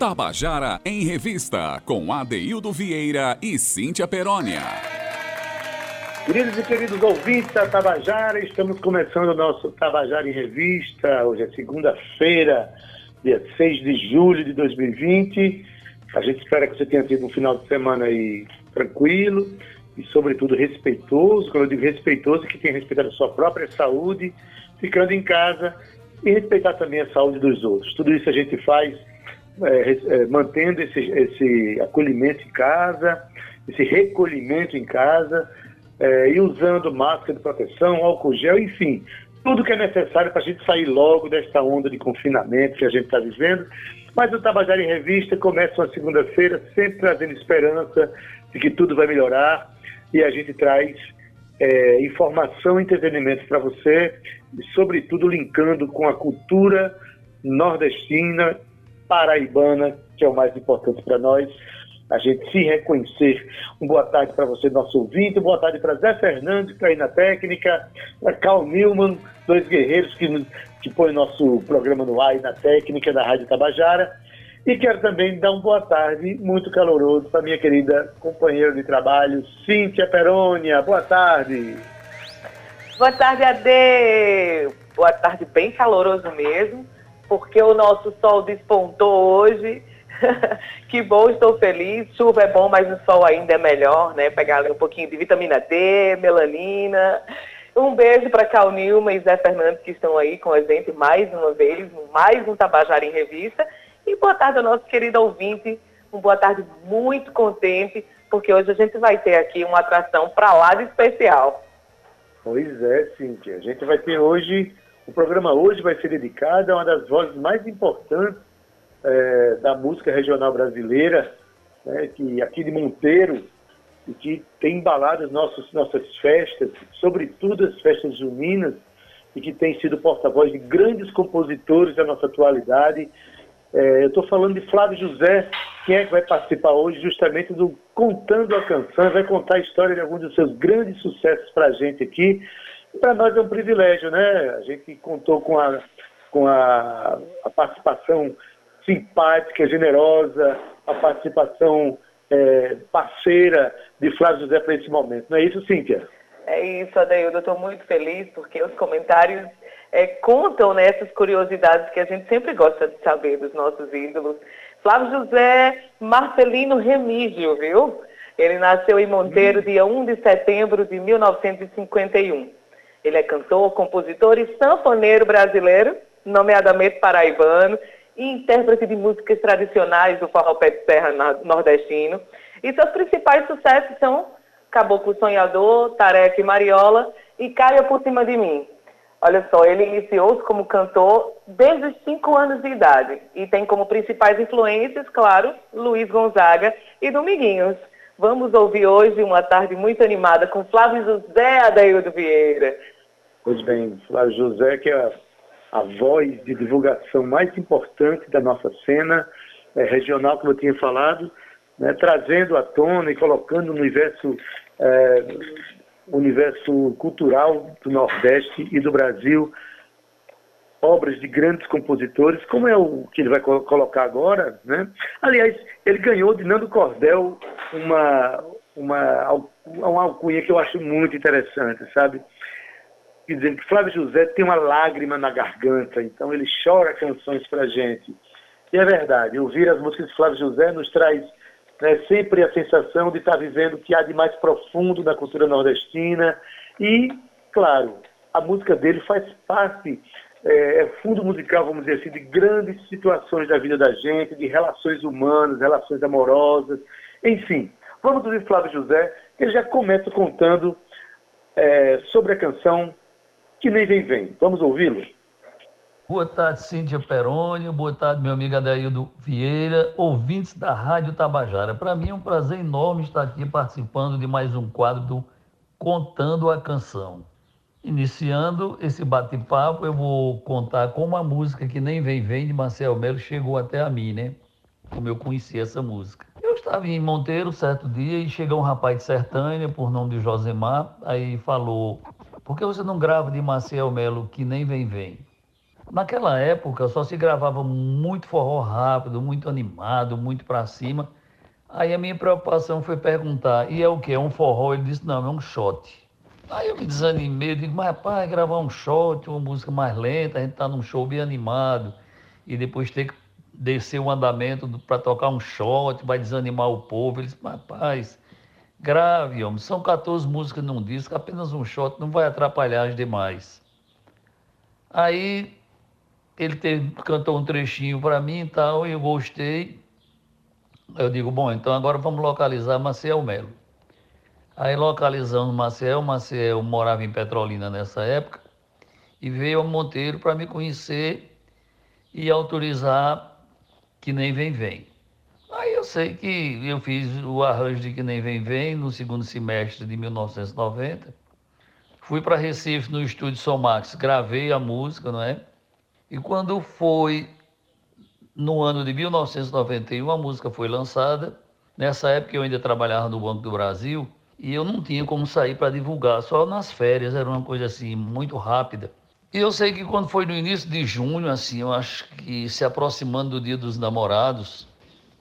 Tabajara em Revista, com Adeildo Vieira e Cíntia Perónia. Queridos e queridos ouvintes da Tabajara, estamos começando o nosso Tabajara em Revista. Hoje é segunda-feira, dia 6 de julho de 2020. A gente espera que você tenha tido um final de semana aí tranquilo e, sobretudo, respeitoso. Quando eu digo respeitoso, que tenha respeitado a sua própria saúde, ficando em casa e respeitar também a saúde dos outros. Tudo isso a gente faz é, é, mantendo esse, esse acolhimento em casa, esse recolhimento em casa, é, e usando máscara de proteção, álcool gel, enfim, tudo que é necessário para a gente sair logo desta onda de confinamento que a gente está vivendo. Mas o Tabajara em Revista começa uma segunda-feira, sempre trazendo esperança de que tudo vai melhorar e a gente traz é, informação e entretenimento para você, e sobretudo linkando com a cultura nordestina paraibana, que é o mais importante para nós, a gente se reconhecer. Um boa tarde para você, nosso ouvinte, boa tarde para Zé Fernandes, que está aí na técnica, para Carl Newman, dois guerreiros que, que põem nosso programa no ar e na técnica da Rádio Tabajara. E quero também dar uma boa tarde muito caloroso para minha querida companheira de trabalho, Cíntia Perônia. Boa tarde. Boa tarde, Ade. Boa tarde, bem caloroso mesmo porque o nosso sol despontou hoje. que bom, estou feliz. Chuva é bom, mas o sol ainda é melhor, né? Pegar ali um pouquinho de vitamina D, melanina. Um beijo para Cal Nilma e Zé Fernandes que estão aí com a gente mais uma vez, mais um Tabajara em Revista. E boa tarde ao nosso querido ouvinte. Uma boa tarde muito contente, porque hoje a gente vai ter aqui uma atração para lá de especial. Pois é, Cíntia. A gente vai ter hoje o programa hoje vai ser dedicado a uma das vozes mais importantes é, da música regional brasileira, né, que aqui de Monteiro, e que tem embalado as nossos, nossas festas, sobretudo as festas juninas, e que tem sido porta-voz de grandes compositores da nossa atualidade. É, eu estou falando de Flávio José, quem é que vai participar hoje justamente do Contando a Canção, vai contar a história de alguns dos seus grandes sucessos para a gente aqui para nós é um privilégio, né? A gente contou com a, com a, a participação simpática, generosa, a participação é, parceira de Flávio José para esse momento. Não é isso, Cíntia? É isso, Adeildo. Eu estou muito feliz porque os comentários é, contam nessas né, curiosidades que a gente sempre gosta de saber dos nossos ídolos. Flávio José Marcelino Remígio, viu? Ele nasceu em Monteiro, hum. dia 1 de setembro de 1951. Ele é cantor, compositor e sanfoneiro brasileiro, nomeadamente paraibano, e intérprete de músicas tradicionais do forró pé de serra nordestino. E seus principais sucessos são Caboclo Sonhador, Tareca e Mariola e Caia por Cima de Mim. Olha só, ele iniciou-se como cantor desde os 5 anos de idade e tem como principais influências, claro, Luiz Gonzaga e Dominguinhos. Vamos ouvir hoje uma tarde muito animada com Flávio José Adaildo Vieira. Pois bem, Flávio José, que é a, a voz de divulgação mais importante da nossa cena é, regional, como eu tinha falado, né, trazendo à tona e colocando no universo, é, universo cultural do Nordeste e do Brasil obras de grandes compositores, como é o que ele vai colocar agora, né? Aliás, ele ganhou de Nando Cordel uma, uma, uma alcunha que eu acho muito interessante, sabe? Dizendo que Flávio José tem uma lágrima na garganta, então ele chora canções para gente. E é verdade, ouvir as músicas de Flávio José nos traz né, sempre a sensação de estar vivendo o que há de mais profundo na cultura nordestina. E, claro, a música dele faz parte, é, é fundo musical, vamos dizer assim, de grandes situações da vida da gente, de relações humanas, relações amorosas, enfim. Vamos ouvir Flávio José, que ele já começa contando é, sobre a canção que nem vem vem. Vamos ouvi-lo? Boa tarde, Cíntia Perônio. Boa tarde, meu amigo Adaildo Vieira, ouvintes da Rádio Tabajara. Para mim é um prazer enorme estar aqui participando de mais um quadro do Contando a Canção. Iniciando esse bate-papo, eu vou contar como a música que nem vem vem de Marcel Melo chegou até a mim, né? Como eu conheci essa música. Eu estava em Monteiro certo dia e chegou um rapaz de Sertânia, por nome de Josemar, aí falou por que você não grava de Maciel Melo que nem vem vem? Naquela época só se gravava muito forró rápido, muito animado, muito para cima. Aí a minha preocupação foi perguntar, e é o que? É um forró? Ele disse, não, é um shot. Aí eu me desanimei, digo, mas rapaz, gravar um shot, uma música mais lenta, a gente tá num show bem animado, e depois ter que descer o andamento para tocar um shot, vai desanimar o povo. Ele disse, rapaz, grave, homem, são 14 músicas num disco, apenas um shot não vai atrapalhar as demais. Aí ele teve, cantou um trechinho para mim e tal, e eu gostei. Eu digo, bom, então agora vamos localizar Maciel Melo. Aí localizamos Maciel, Maciel morava em Petrolina nessa época, e veio a Monteiro para me conhecer e autorizar que nem vem vem. Sei que eu fiz o arranjo de que nem vem vem no segundo semestre de 1990. Fui para Recife no estúdio Somax, gravei a música, não é? E quando foi no ano de 1991, a música foi lançada. Nessa época eu ainda trabalhava no Banco do Brasil e eu não tinha como sair para divulgar, só nas férias, era uma coisa assim muito rápida. E eu sei que quando foi no início de junho, assim, eu acho que se aproximando do Dia dos Namorados,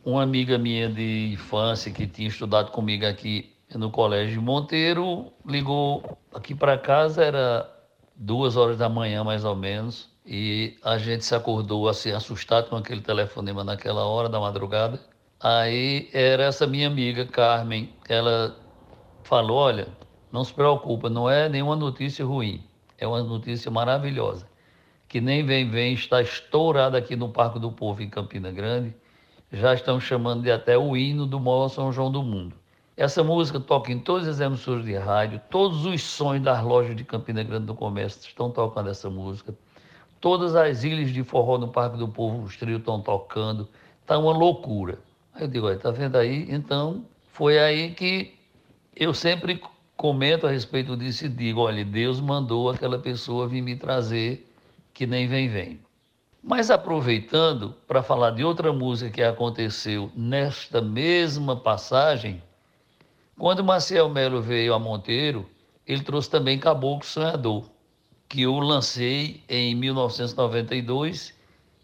uma amiga minha de infância que tinha estudado comigo aqui no Colégio Monteiro ligou aqui para casa, era duas horas da manhã mais ou menos, e a gente se acordou assim assustado com aquele telefonema naquela hora da madrugada. Aí era essa minha amiga Carmen, ela falou: "Olha, não se preocupa, não é nenhuma notícia ruim é uma notícia maravilhosa. Que nem vem, vem, está estourada aqui no Parque do Povo, em Campina Grande. Já estão chamando de até o hino do maior São João do mundo. Essa música toca em todas as emissoras de rádio, todos os sonhos das lojas de Campina Grande do Comércio estão tocando essa música. Todas as ilhas de forró no Parque do Povo, os trios estão tocando. Está uma loucura. Aí eu digo, olha, tá vendo aí? Então, foi aí que eu sempre comento a respeito disso e digo: olha, Deus mandou aquela pessoa vir me trazer que nem vem, vem. Mas aproveitando para falar de outra música que aconteceu nesta mesma passagem, quando Marcel Melo veio a Monteiro, ele trouxe também Caboclo Sonhador, que eu lancei em 1992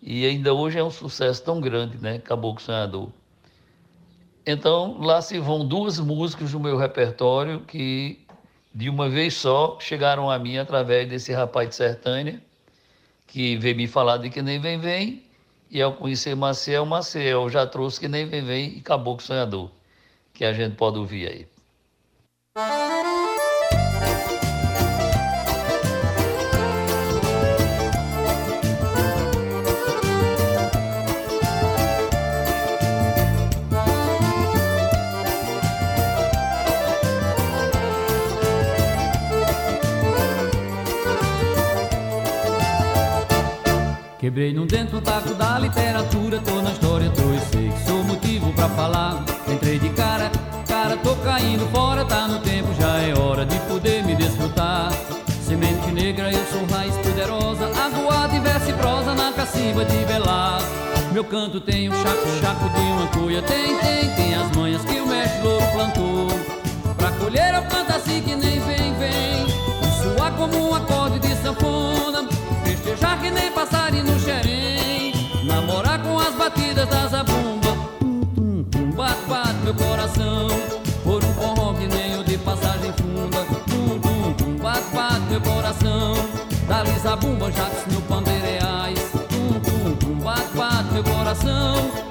e ainda hoje é um sucesso tão grande, né? Caboclo Sonhador. Então, lá se vão duas músicas do meu repertório que, de uma vez só, chegaram a mim através desse rapaz de Sertânia, que veio me falar de Que Nem Vem Vem, e ao conhecer Maciel, Maciel já trouxe Que Nem Vem Vem e Caboclo Sonhador, que a gente pode ouvir aí. Quebrei num dentro um taco da literatura, tô na história, tô e sei que sou motivo pra falar. Entrei de cara, cara, tô caindo fora, tá no tempo, já é hora de poder me desfrutar. Semente negra, eu sou raiz poderosa, aguada e verso e prosa na cacimba de velar. Meu canto tem um chaco, chaco de uma cuia, tem, tem, tem as manhas que o mestre louro plantou. Pra colher eu canto assim que nem Festejar que nem passarinho no xerém. Namorar com as batidas da zabumba Tum, tum, bate, bate meu coração. Por um forró que nem o de passagem funda. Tum, tum, tum, bate, bate meu coração. Dali zabumba, jatos no pandeireais Tum, tum, tum, bate, bate meu coração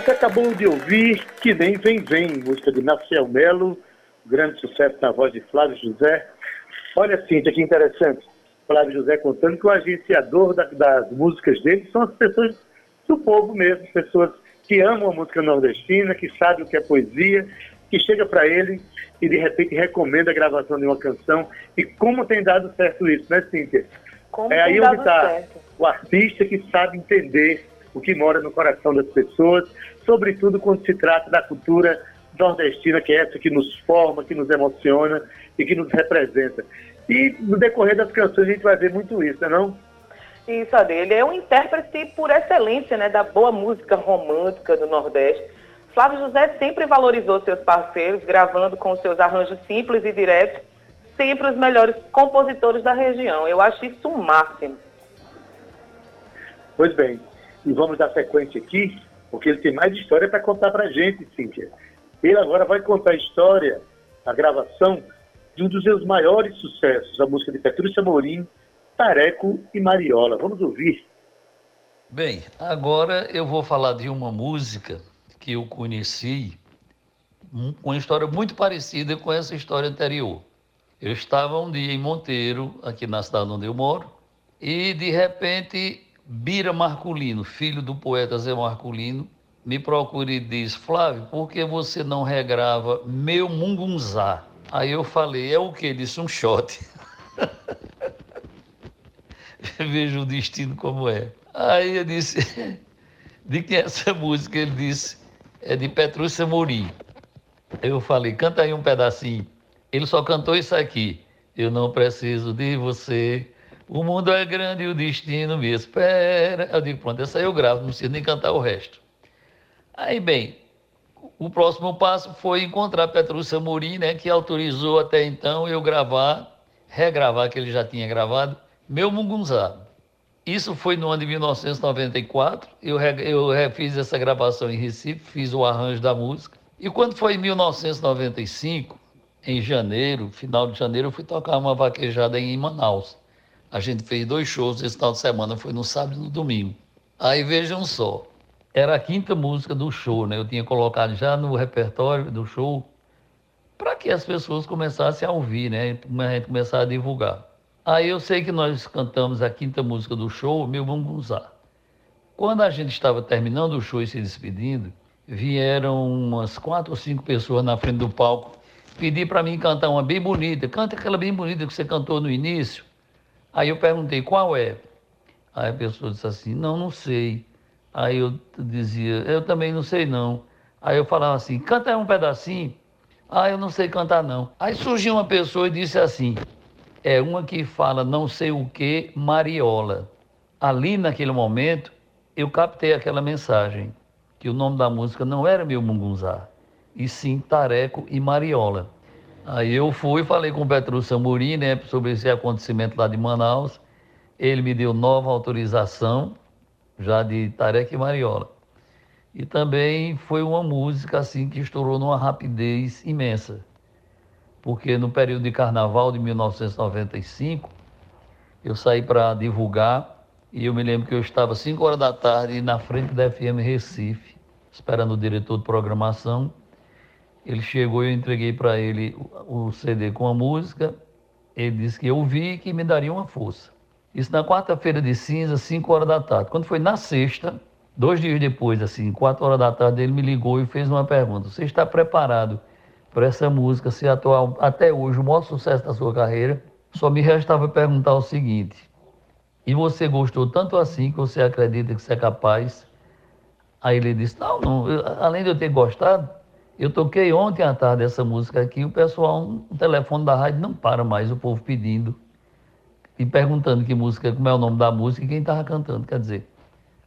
você acabou de ouvir Que Nem Vem Vem, música de Marcel Melo, grande sucesso na voz de Flávio José. Olha, Cíntia, que interessante. Flávio José contando que o agenciador da, das músicas dele são as pessoas do povo mesmo, pessoas que amam a música nordestina, que sabem o que é poesia, que chega para ele e de repente recomenda a gravação de uma canção. E como tem dado certo isso, né, Cíntia? Como é aí tem onde dado está certo. o artista que sabe entender o que mora no coração das pessoas, sobretudo quando se trata da cultura nordestina, que é essa que nos forma, que nos emociona e que nos representa. E no decorrer das canções a gente vai ver muito isso, né, não? Isso, Ade, ele é um intérprete por excelência, né, da boa música romântica do Nordeste. Flávio José sempre valorizou seus parceiros, gravando com seus arranjos simples e diretos, sempre os melhores compositores da região. Eu acho isso o máximo. Pois bem, e vamos dar sequência aqui, porque ele tem mais história para contar para gente, Cíntia. Ele agora vai contar a história, a gravação de um dos seus maiores sucessos, a música de Petrúcia Morim, Tareco e Mariola. Vamos ouvir. Bem, agora eu vou falar de uma música que eu conheci, um- uma história muito parecida com essa história anterior. Eu estava um dia em Monteiro, aqui na cidade onde eu moro, e de repente Bira Marculino, filho do poeta Zé Marculino, me procura e diz: Flávio, por que você não regrava Meu Mungunzá? Aí eu falei: É o que? Ele disse: Um shot. Veja o destino como é. Aí eu disse: De quem é essa música? Ele disse: É de Petrúcia Morim. Eu falei: Canta aí um pedacinho. Ele só cantou isso aqui. Eu não preciso de você. O mundo é grande e o destino me espera. Eu digo: Pronto, essa eu gravo, não preciso nem cantar o resto. Aí, bem, o próximo passo foi encontrar Petrúcia Morim, né, que autorizou até então eu gravar, regravar que ele já tinha gravado, Meu Mungunzá. Isso foi no ano de 1994. Eu, eu fiz essa gravação em Recife, fiz o arranjo da música. E quando foi em 1995, em janeiro, final de janeiro, eu fui tocar uma vaquejada em Manaus. A gente fez dois shows esse final de semana, foi no sábado e no domingo. Aí vejam só, era a quinta música do show, né? Eu tinha colocado já no repertório do show para que as pessoas começassem a ouvir, né? A gente começar a divulgar. Aí eu sei que nós cantamos a quinta música do show, Meu Mungunzá. Quando a gente estava terminando o show e se despedindo, vieram umas quatro ou cinco pessoas na frente do palco pedir para mim cantar uma bem bonita. Canta aquela bem bonita que você cantou no início. Aí eu perguntei, qual é? Aí a pessoa disse assim, não, não sei. Aí eu dizia, eu também não sei não. Aí eu falava assim, canta um pedacinho. Ah, eu não sei cantar não. Aí surgiu uma pessoa e disse assim, é uma que fala não sei o que, Mariola. Ali naquele momento, eu captei aquela mensagem, que o nome da música não era Meu Mungunzá, e sim Tareco e Mariola. Aí eu fui falei com o Petrúcio Amorim, né, sobre esse acontecimento lá de Manaus. Ele me deu nova autorização, já de Tareco e Mariola. E também foi uma música assim que estourou numa rapidez imensa. Porque no período de carnaval de 1995, eu saí para divulgar e eu me lembro que eu estava 5 horas da tarde na frente da FM Recife, esperando o diretor de programação. Ele chegou e eu entreguei para ele o o CD com a música. Ele disse que eu ouvi e que me daria uma força. Isso na quarta-feira de cinza, 5 horas da tarde. Quando foi na sexta, dois dias depois, assim, 4 horas da tarde, ele me ligou e fez uma pergunta: Você está preparado para essa música ser atual até hoje, o maior sucesso da sua carreira? Só me restava perguntar o seguinte: E você gostou tanto assim que você acredita que você é capaz? Aí ele disse: Não, não eu- além de eu ter gostado, Eu toquei ontem à tarde essa música aqui, o pessoal, o telefone da rádio não para mais, o povo pedindo e perguntando que música, como é o nome da música e quem estava cantando. Quer dizer,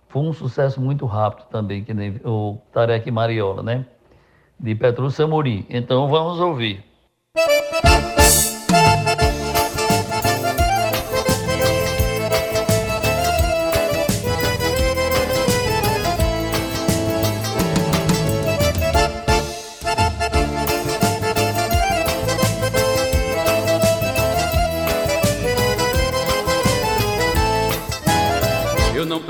foi um sucesso muito rápido também, que nem o Tarek Mariola, né? De Petrúcio Amorim. Então vamos ouvir.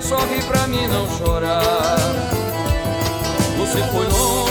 sorri pra mim não chorar. Você foi longe,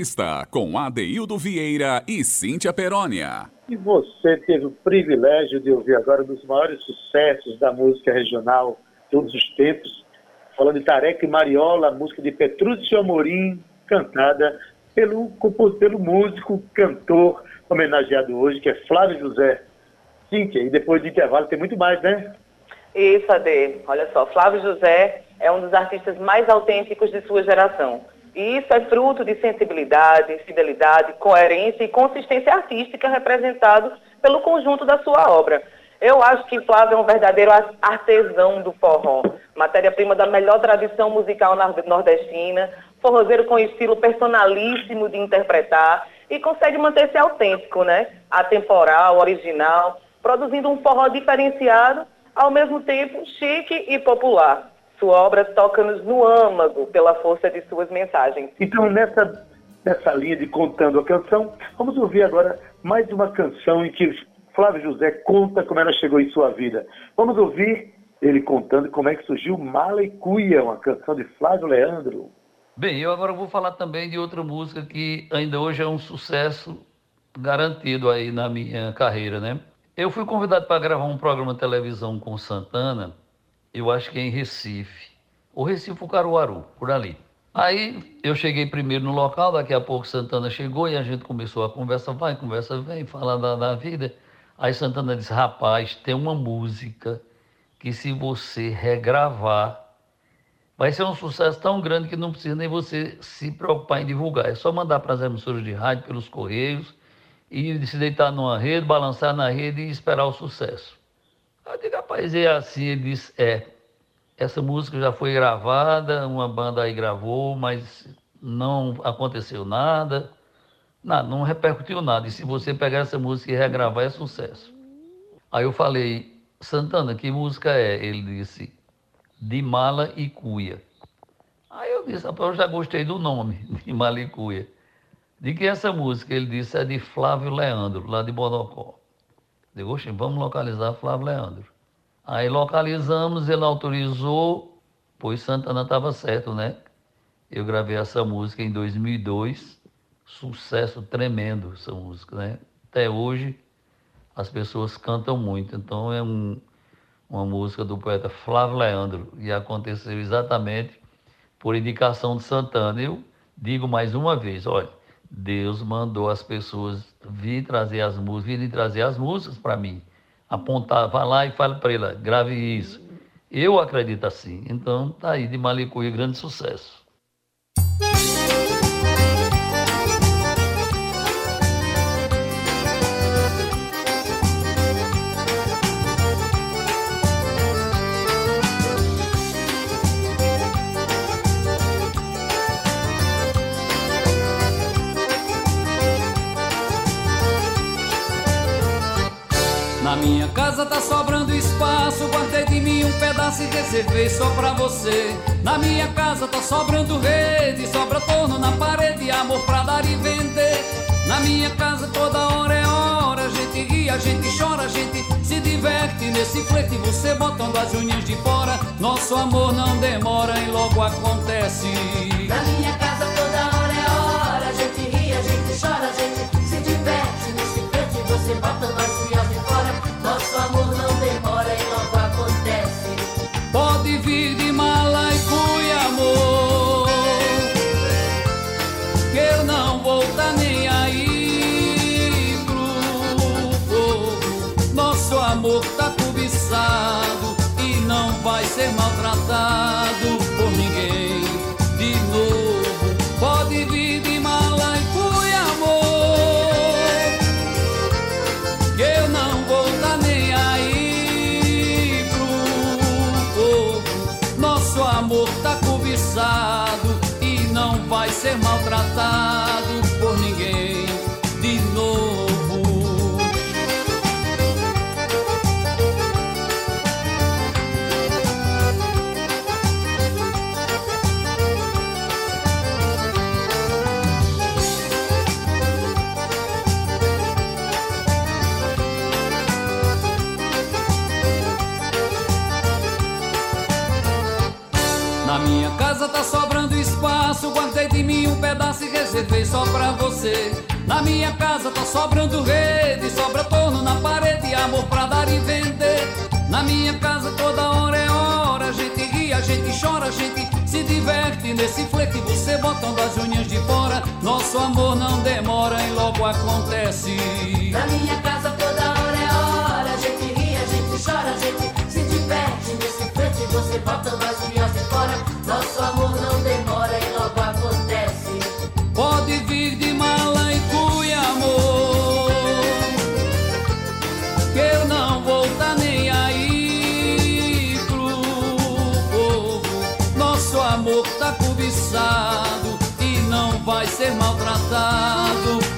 em Revista, com Adeildo Vieira e Cíntia Perónia. E você teve o privilégio de ouvir agora um dos maiores sucessos da música regional de todos os tempos, falando de Tarek Mariola, música de Petrúcio Amorim, cantada pelo, pelo músico, cantor homenageado hoje, que é Flávio José. Cíntia, e depois do intervalo tem muito mais, né? Isso, Ade. Olha só, Flávio José é um dos artistas mais autênticos de sua geração E isso é fruto de sensibilidade, fidelidade, coerência e consistência artística representado pelo conjunto da sua obra. Eu acho que Flávio é um verdadeiro artesão do forró, matéria-prima da melhor tradição musical nordestina, forrozeiro com estilo personalíssimo de interpretar e consegue manter-se autêntico, né? Atemporal, original, produzindo um forró diferenciado, ao mesmo tempo chique e popular. Sua obra toca-nos no âmago pela força de suas mensagens. Então, nessa, nessa linha de contando a canção, vamos ouvir agora mais uma canção em que Flávio José conta como ela chegou em sua vida. Vamos ouvir ele contando como é que surgiu Mala e Cuia, uma canção de Flávio Leandro. Bem, eu agora vou falar também de outra música que ainda hoje é um sucesso garantido aí na minha carreira, né? Eu fui convidado para gravar um programa de televisão com Santana, eu acho que é em Recife, ou Recife ou Caruaru, por ali. Aí eu cheguei primeiro no local, daqui a pouco Santana chegou e a gente começou a conversa, vai, conversa, vem, falar da, da vida. Aí Santana disse, rapaz, tem uma música que se você regravar, vai ser um sucesso tão grande que não precisa nem você se preocupar em divulgar. É só mandar para as emissoras de rádio, pelos correios, e se deitar numa rede, balançar na rede e esperar o sucesso. Eu digo, rapaz, é assim. Ele disse, é, essa música já foi gravada, uma banda aí gravou, mas não aconteceu nada, nada, não repercutiu nada. E se você pegar essa música e regravar, é sucesso. Aí eu falei, Santana, que música é? Ele disse, De Mala e Cuia. Aí eu disse, rapaz, eu já gostei do nome, De Mala e Cuia. De que essa música? Ele disse, é de Flávio Leandro, lá de Bodocó. Digo, oxe, vamos localizar Flávio Leandro. Aí localizamos, ele autorizou, pois Santana estava certo, né? Eu gravei essa música em 2002, sucesso tremendo essa música, né? Até hoje as pessoas cantam muito, então é um, uma música do poeta Flávio Leandro e aconteceu exatamente por indicação de Santana. Eu digo mais uma vez, olha, Deus mandou as pessoas vir trazer as músicas, virem trazer as músicas para mim. Apontar, vá lá e fale para ele, grave isso. Eu acredito assim. Então, tá aí de Malicuia, grande sucesso. Casa tá sobrando espaço, guardei de mim um pedaço e reservei só pra você. Na minha casa tá sobrando rede, sobra torno na parede, amor pra dar e vender. Na minha casa toda hora é hora, a gente ri, a gente chora, a gente se diverte nesse flete, você botando as unhas de fora. Nosso amor não demora e logo acontece. Na minha casa toda hora é hora, a gente ri, a gente chora, a gente se diverte nesse flete, você botando as unhas maltratado Na minha casa tá sobrando rede, sobra torno na parede, amor pra dar e vender. Na minha casa toda hora é hora, a gente ri, a gente chora, a gente se diverte nesse flete, você botando as unhas de fora. Nosso amor não demora e logo acontece. Na minha casa toda hora é hora, a gente ri, a gente chora, a gente se diverte nesse frente, você bota as unhas de fora. Nosso amor não demora ser maltratado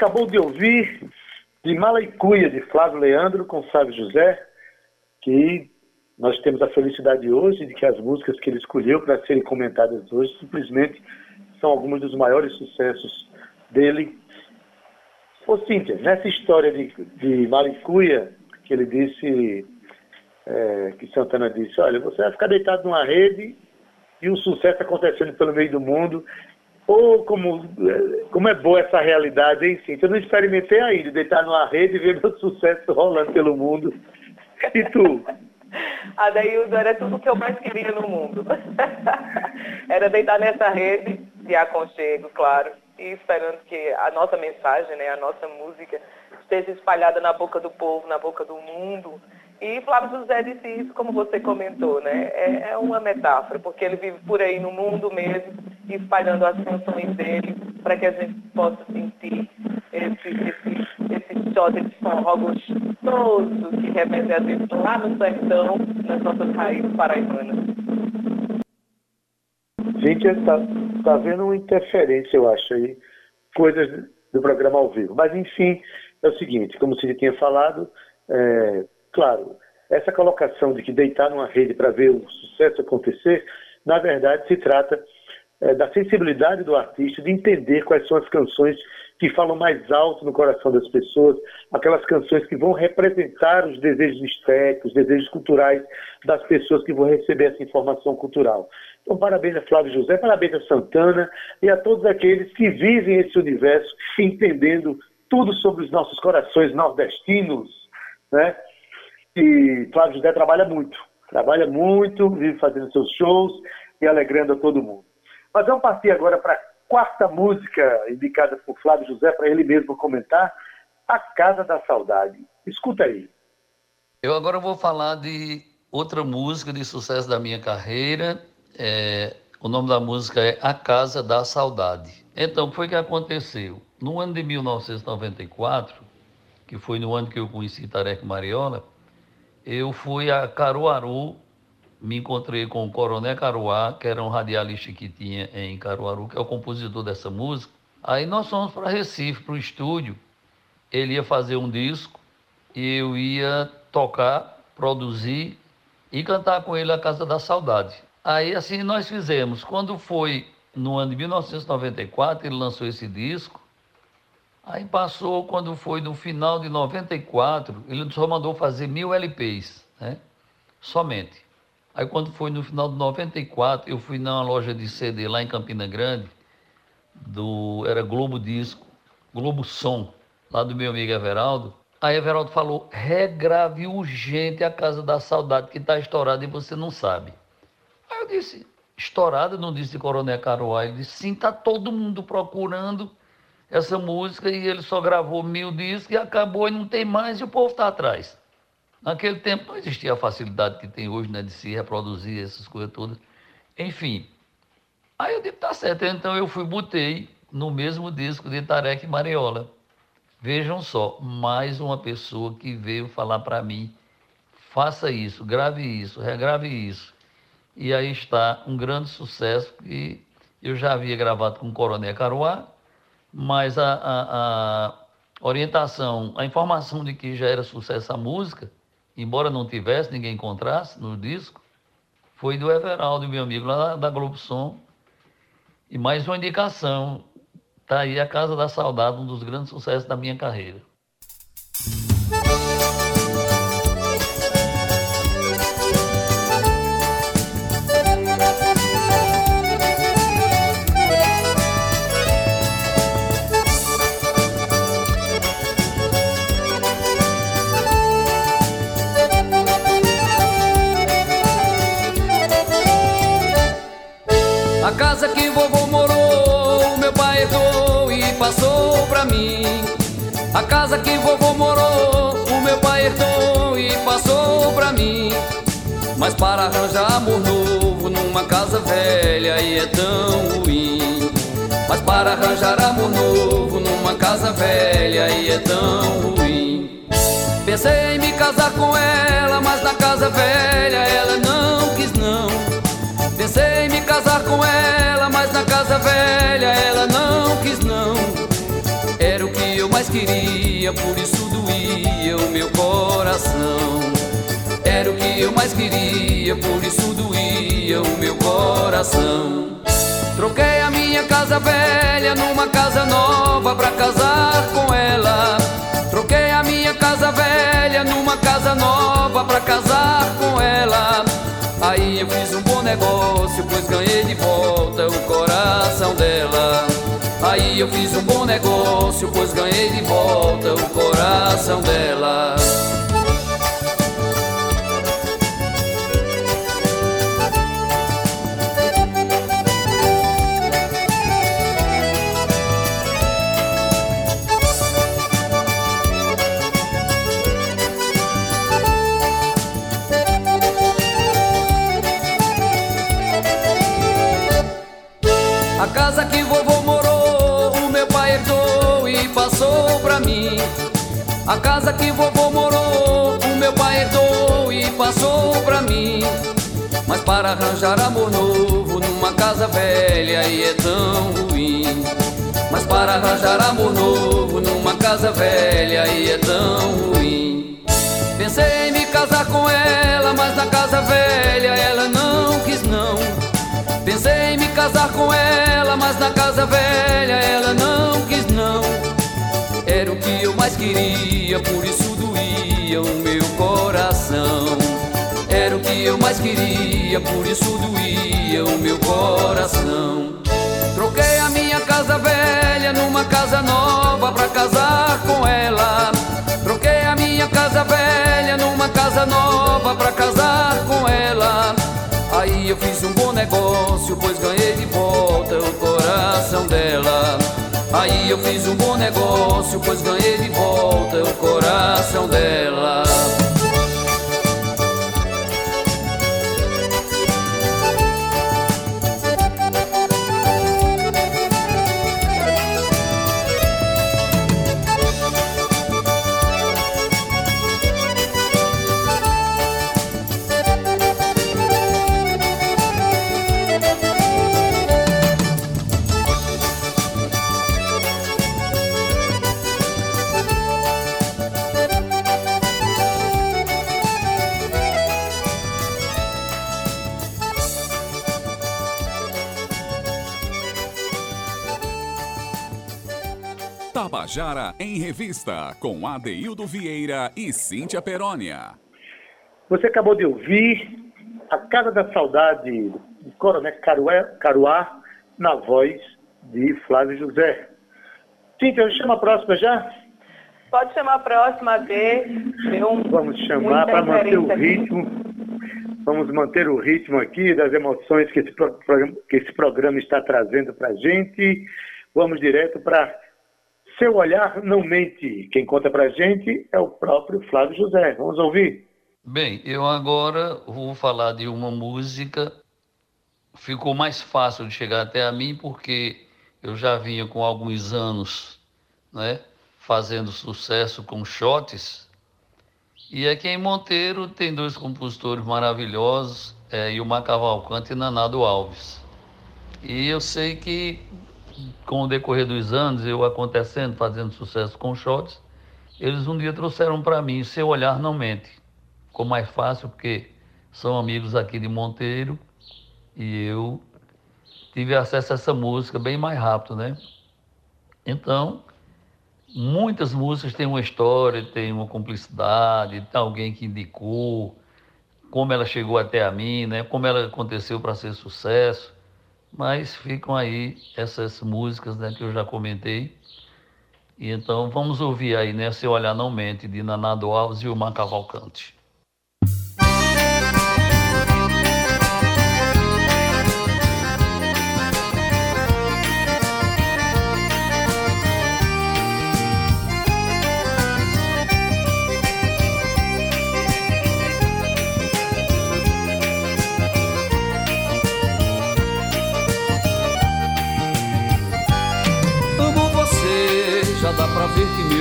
acabou de ouvir de Malaicuia, de Flávio Leandro com Flávio José, que nós temos a felicidade hoje de que as músicas que ele escolheu para serem comentadas hoje simplesmente são alguns dos maiores sucessos dele. Ô Cíntia, nessa história de, de que ele disse, é, que Santana disse, olha, você vai ficar deitado numa rede e o sucesso acontecendo pelo meio do mundo. Ou como, é, como é boa essa realidade, hein, Cíntia? Eu não experimentei ainda, deitar numa rede e ver meu sucesso rolando pelo mundo. E tu? Adaildo era tudo que eu mais queria no mundo. era deitar nessa rede de aconchego, claro, e esperando que a nossa mensagem, né, a nossa música, esteja espalhada na boca do povo, na boca do mundo. E Flávio José disse isso, como você comentou, né? É, é uma metáfora, porque ele vive por aí no mundo mesmo, espalhando as canções dele, para que a gente possa sentir esse, esse, esse shot de forró gostoso que remete a gente lá no sertão, nas nossas raízes paraibanas. Cíntia, tá, tá vendo uma interferência, eu acho, aí, coisas do programa ao vivo. Mas, enfim, é o seguinte, como você tinha falado, é, claro, essa colocação de que deitar numa rede para ver o sucesso acontecer, na verdade se trata é, da sensibilidade do artista de entender quais são as canções que falam mais alto no coração das pessoas, aquelas canções que vão representar os desejos estéticos, os desejos culturais das pessoas que vão receber essa informação cultural. Então, parabéns a Flávio José, parabéns a Santana e a todos aqueles que vivem esse universo entendendo tudo sobre os nossos corações nordestinos, né? E Flávio José trabalha muito, trabalha muito, vive fazendo seus shows e alegrando a todo mundo. Mas vamos partir agora para a quarta música indicada por Flávio José, para ele mesmo comentar, A Casa da Saudade. Escuta aí. Eu agora vou falar de outra música de sucesso da minha carreira. É, o nome da música é A Casa da Saudade. Então, o que foi que aconteceu? No ano de 1994, que foi no ano que eu conheci Tarek Mariola, eu fui a Caruaru, me encontrei com o Coronel Caruá, que era um radialista que tinha em Caruaru, que é o compositor dessa música. Aí nós fomos para Recife, para o estúdio. Ele ia fazer um disco e eu ia tocar, produzir e cantar com ele a Casa da Saudade. Aí assim nós fizemos. Quando foi no ano de 1994, ele lançou esse disco. Aí passou, quando foi no final de 94, ele só mandou fazer mil LPs, né? Somente. Aí quando foi no final de 94, eu fui numa loja de CD lá em Campina Grande, do era Globo Disco, Globo Som, lá do meu amigo Everaldo. Aí Everaldo falou: regrave urgente a Casa da Saudade, que está estourada e você não sabe. Aí eu disse: estourada, não disse Coronel Caruá. Ele disse: sim, está todo mundo procurando essa música e ele só gravou mil discos e acabou e não tem mais e o povo está atrás. Naquele tempo não existia a facilidade que tem hoje né, de se reproduzir essas coisas todas. Enfim, Aí eu disse, tá certo. Então eu fui, botei no mesmo disco de Tarek Mariola. Vejam só, mais uma pessoa que veio falar para mim, faça isso, grave isso, regrave isso. E aí está um grande sucesso que eu já havia gravado com o Coronel Caruá, mas a, a, a orientação, a informação de que já era sucesso a música, embora não tivesse, ninguém encontrasse no disco, foi do Everaldo, meu amigo lá da Globo Som. E mais uma indicação, tá aí a Casa da Saudade, um dos grandes sucessos da minha carreira. Amor novo numa casa velha e é tão ruim. Mas para arranjar amor novo numa casa velha e é tão ruim. Pensei em me casar com ela, mas na casa velha ela não quis não. Pensei em me casar com ela, mas na casa velha ela não quis não mais queria, por isso doía o meu coração. Era o que eu mais queria, por isso doía o meu coração. Troquei a minha casa velha numa casa nova pra casar com ela. Troquei a minha casa velha numa casa nova pra casar com ela. Aí eu fiz um bom negócio, pois ganhei de volta o coração dela. Aí eu fiz um bom negócio, pois ganhei de volta o coração dela. Que vovô morou, o meu pai herdou e passou pra mim. Mas para arranjar amor novo numa casa velha e é tão ruim. Mas para arranjar amor novo numa casa velha e é tão ruim. Pensei em me casar com ela, mas na casa velha ela não quis não. Pensei em me casar com ela, mas na casa velha ela não quis não. Era o que eu mais queria, por isso doía o meu coração. Era o que eu mais queria, por isso doía o meu coração. Troquei a minha casa velha numa casa nova pra casar com ela. Troquei a minha casa velha numa casa nova pra casar com ela. Aí eu fiz um bom negócio, Aí eu fiz um bom negócio, pois ganhei de volta o coração dela. Tabajara em Revista, com Adeildo Vieira e Cíntia Perónia. Você acabou de ouvir A Casa da Saudade, de Coronel Caruá, na voz de Flávio José. Cíntia, chama a próxima já? Pode chamar a próxima, Adê. Um, Vamos chamar para manter o ritmo. Vamos manter o ritmo aqui das emoções que esse, programa, que esse programa está trazendo para a gente. Vamos direto para seu olhar não mente. Quem conta pra gente é o próprio Flávio José. Vamos ouvir. Bem, eu agora vou falar de uma música ficou mais fácil de chegar até a mim porque eu já vinha com alguns anos, né, fazendo sucesso com shots. E aqui em Monteiro tem dois compositores maravilhosos, é, Ilmar Cavalcante e Nanado Alves. E eu sei que com o decorrer dos anos, eu acontecendo, fazendo sucesso com shots, eles um dia trouxeram para mim, seu olhar não mente. Ficou mais fácil porque são amigos aqui de Monteiro e eu tive acesso a essa música bem mais rápido, né? Então, muitas músicas têm uma história, têm uma cumplicidade, tem alguém que indicou, como ela chegou até a mim, né? Como ela aconteceu para ser sucesso. Mas ficam aí essas músicas, né, que eu já comentei. E então vamos ouvir aí, né, Se Olhar Não Mente, de Nanado Alves e o Cavalcante.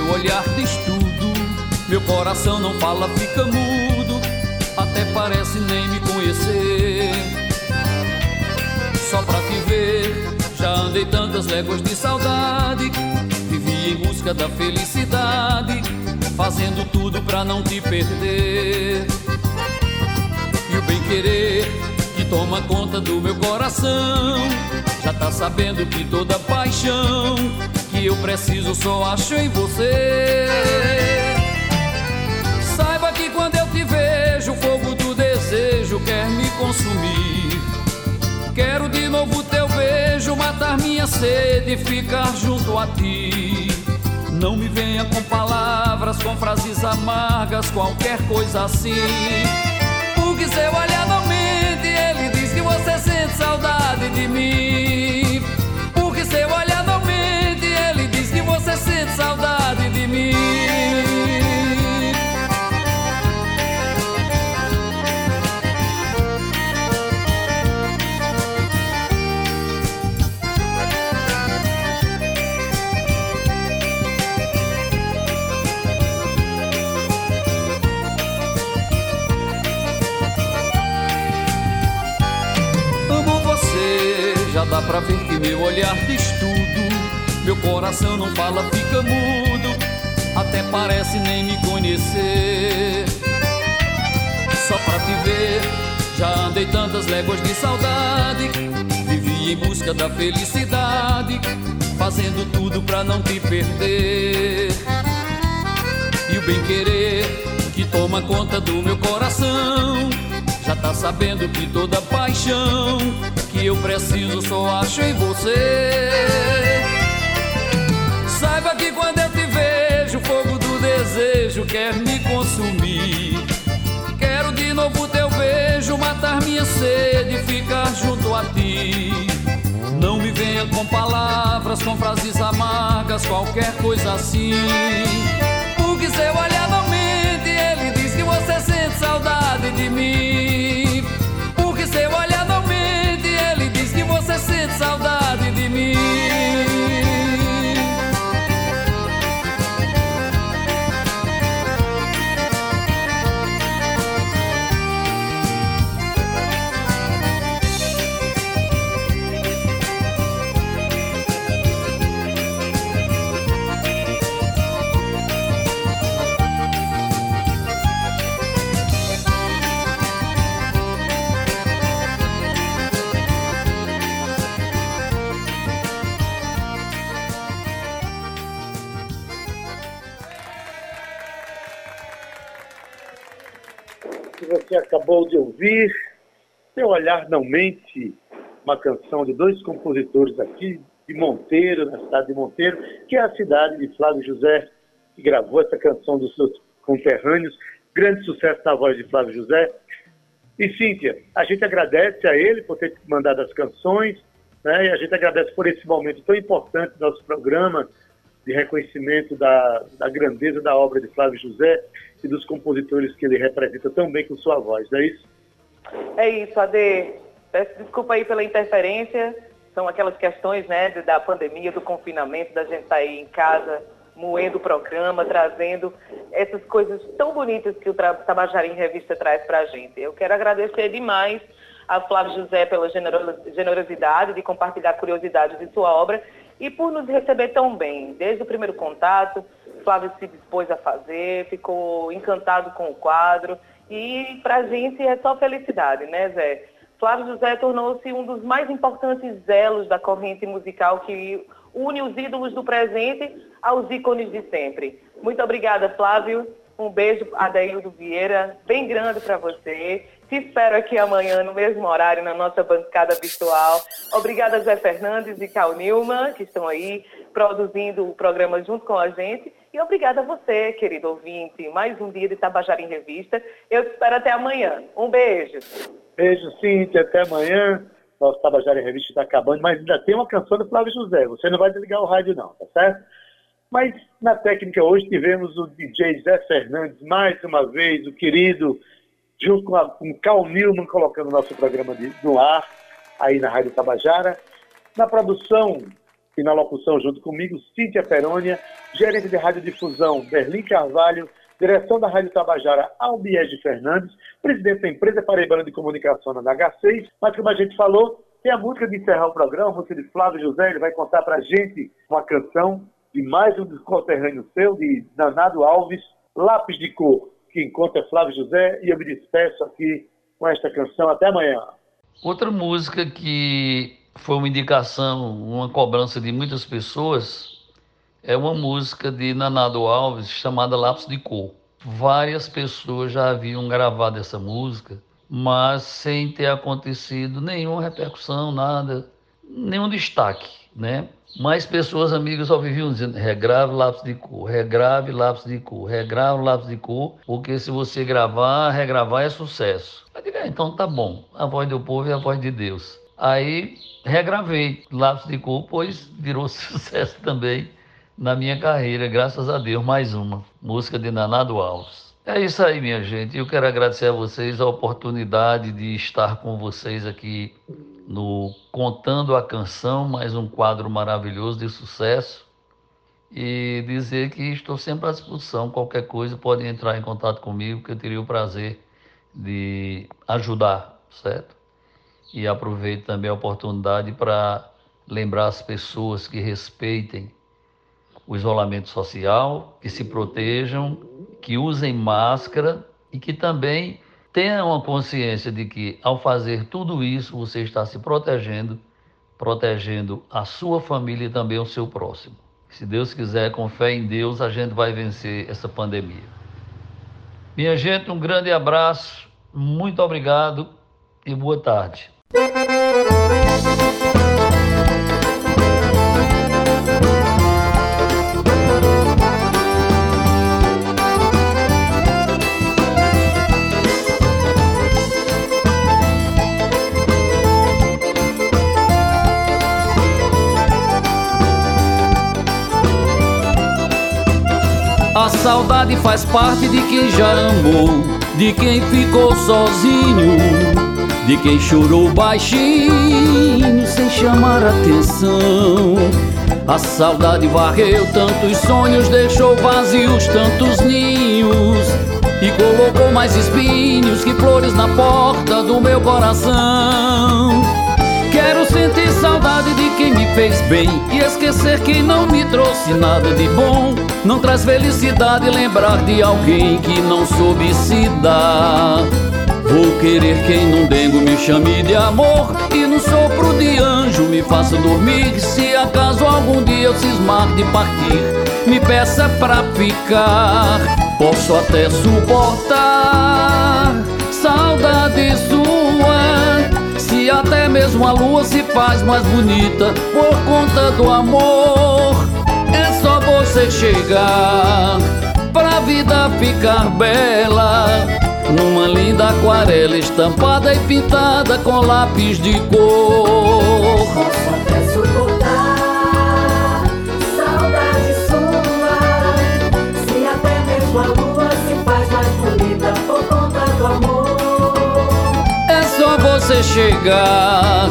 Meu olhar diz tudo. Meu coração não fala, fica mudo. Até parece nem me conhecer. Só pra te ver, já andei tantas léguas de saudade. Vivi em busca da felicidade, fazendo tudo pra não te perder. E o bem querer que toma conta do meu coração, já tá sabendo que toda paixão que eu preciso só acho em você. Saiba que quando eu te vejo, o fogo do desejo quer me consumir. Quero de novo teu beijo, matar minha sede e ficar junto a ti. Não me venha com palavras, com frases amargas, qualquer coisa assim. Porque seu olhar não mente, ele diz que você sente saudade de mim. Porque seu olhar não você sente saudade de mim. Amo você, já dá pra ver que meu olhar diz tudo coração não fala, fica mudo, até parece nem me conhecer. Só pra te ver, já andei tantas léguas de saudade, vivi em busca da felicidade, fazendo tudo pra não te perder. E o bem querer que toma conta do meu coração, já tá sabendo que toda paixão que eu preciso só acho em você. Saiba que quando eu te vejo, o fogo do desejo quer me consumir. Quero de novo teu beijo, matar minha sede e ficar junto a ti. Não me venha com palavras, com frases amargas, qualquer coisa assim. Porque seu olhar não mente, ele diz que você sente saudade de mim. Porque seu olhar não mente, ele diz que você sente saudade de mim. Você acabou de ouvir, Seu Olhar Não Mente, uma canção de dois compositores aqui de Monteiro, na cidade de Monteiro, que é a cidade de Flávio José, que gravou essa canção dos seus conterrâneos. Grande sucesso na voz de Flávio José. E Cíntia, a gente agradece a ele por ter mandado as canções, né? e a gente agradece por esse momento tão importante do nosso programa de reconhecimento da, da grandeza da obra de Flávio José e dos compositores que ele representa tão bem com sua voz, não é isso? É isso, Ade. Peço desculpa aí pela interferência, são aquelas questões né, da pandemia, do confinamento, da gente estar tá aí em casa, moendo o programa, trazendo essas coisas tão bonitas que o Tabajara em Revista traz para a gente. Eu quero agradecer demais a Flávio José pela generosidade de compartilhar curiosidades de sua obra e por nos receber tão bem. Desde o primeiro contato, Flávio se dispôs a fazer, ficou encantado com o quadro e para a gente é só felicidade, né, Zé? Flávio José tornou-se um dos mais importantes elos da corrente musical que une os ídolos do presente aos ícones de sempre. Muito obrigada, Flávio. Um beijo, Adaildo Vieira, bem grande para você. Te espero aqui amanhã, no mesmo horário, na nossa bancada virtual. Obrigada, Zé Fernandes e Cal Nilman, que estão aí produzindo o programa junto com a gente. E obrigada a você, querido ouvinte. Mais um dia de Tabajara em Revista. Eu te espero até amanhã. Um beijo. Beijo, Cíntia. Até amanhã. Nosso Tabajara em Revista está acabando, mas ainda tem uma canção do Flávio José. Você não vai desligar o rádio, não, tá certo? Mas na técnica hoje tivemos o DJ Zé Fernandes, mais uma vez, o querido, junto com, a, com Cal Newman, colocando o nosso programa de, no ar, aí na Rádio Tabajara. Na produção e na locução, junto comigo, Cíntia Perônia, gerente de radiodifusão, Berlim Carvalho, direção da Rádio Tabajara, Albiege Fernandes, presidente da empresa Paraibana de Comunicação na H6. Mas como a gente falou, tem a música de encerrar o programa, música de Flávio José, ele vai contar pra gente uma canção de mais um dos conterrâneos seu, de Danado Alves, Lápis de Cor, que encontra Flávio José, e eu me despeço aqui com esta canção. Até amanhã. Outra música que foi uma indicação, uma cobrança de muitas pessoas, é uma música de Nanado Alves chamada Lápis de Cor. Várias pessoas já haviam gravado essa música, mas sem ter acontecido nenhuma repercussão, nada, nenhum destaque, né? Mais pessoas, amigas, só viviam dizendo regrave lápis de cor, regrave lápis de cor, regrave lápis de cor, porque se você gravar, regravar é sucesso. Eu digo, ah, então tá bom, a voz do povo é a voz de Deus. Aí regravei lápis de cor, pois virou sucesso também na minha carreira, graças a Deus, mais uma música de Nanado Alves. É isso aí, minha gente. Eu quero agradecer a vocês a oportunidade de estar com vocês aqui no Contando a Canção, mais um quadro maravilhoso de sucesso. E dizer que estou sempre à disposição. Qualquer coisa podem entrar em contato comigo, que eu teria o prazer de ajudar, certo? E aproveito também a oportunidade para lembrar as pessoas que respeitem o isolamento social, que se protejam, que usem máscara e que também Tenha uma consciência de que, ao fazer tudo isso, você está se protegendo, protegendo a sua família e também o seu próximo. Se Deus quiser, com fé em Deus, a gente vai vencer essa pandemia. Minha gente, um grande abraço, muito obrigado e boa tarde. Saudade faz parte de quem já amou, de quem ficou sozinho, de quem chorou baixinho sem chamar atenção. A saudade varreu tantos sonhos, deixou vazios tantos ninhos e colocou mais espinhos que flores na porta do meu coração. Quero sentir saudade de quem me fez bem e esquecer quem não me trouxe nada de bom. Não traz felicidade lembrar de alguém que não soube se dar. Vou querer quem num dengo me chame de amor E no sopro de anjo me faça dormir. Se acaso algum dia eu cismar de partir Me peça pra ficar. Posso até suportar Saudade sua. Se até mesmo a lua se faz mais bonita Por conta do amor você chegar Pra vida ficar bela numa linda aquarela estampada e pintada com lápis de cor. Posso até suportar saudade sua, se até mesmo a lua se faz mais bonita por conta do amor. É só você você chegar,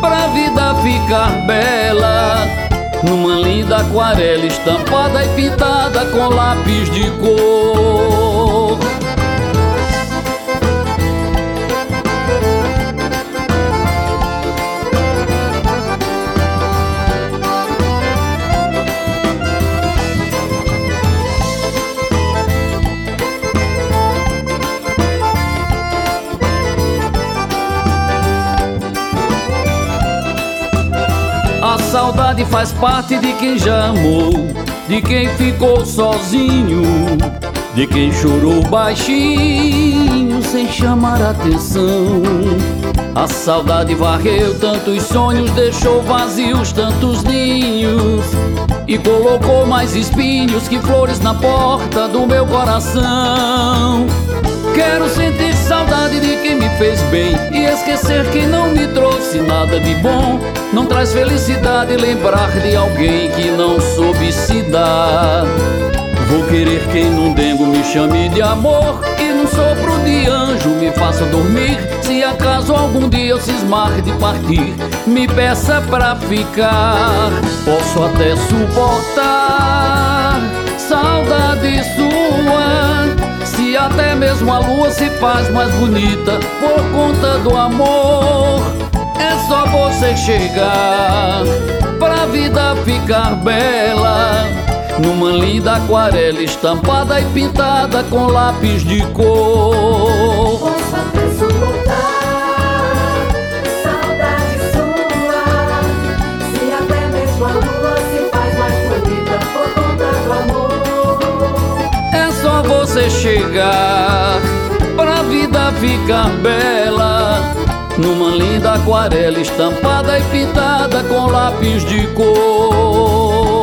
pra vida ficar bela. Numa linda aquarela estampada e pintada com lápis de cor. Saudade faz parte de quem já amou, de quem ficou sozinho, de quem chorou baixinho sem chamar atenção. A saudade varreu tantos sonhos, deixou vazios tantos ninhos e colocou mais espinhos que flores na porta do meu coração. Quero sentir saudade de quem me fez bem e esquecer quem não me trouxe nada de bom. Não traz felicidade lembrar de alguém que não soube se dar. Vou querer quem num dengo me chame de amor e num sopro de anjo me faça dormir. Se acaso algum dia eu cismar de partir, me peça pra ficar. Posso até suportar saudade sua. Até mesmo a lua se faz mais bonita por conta do amor, é só você chegar pra vida ficar bela. Numa linda aquarela estampada e pintada com lápis de cor. Chegar pra vida ficar bela. Numa linda aquarela estampada e pintada com lápis de cor.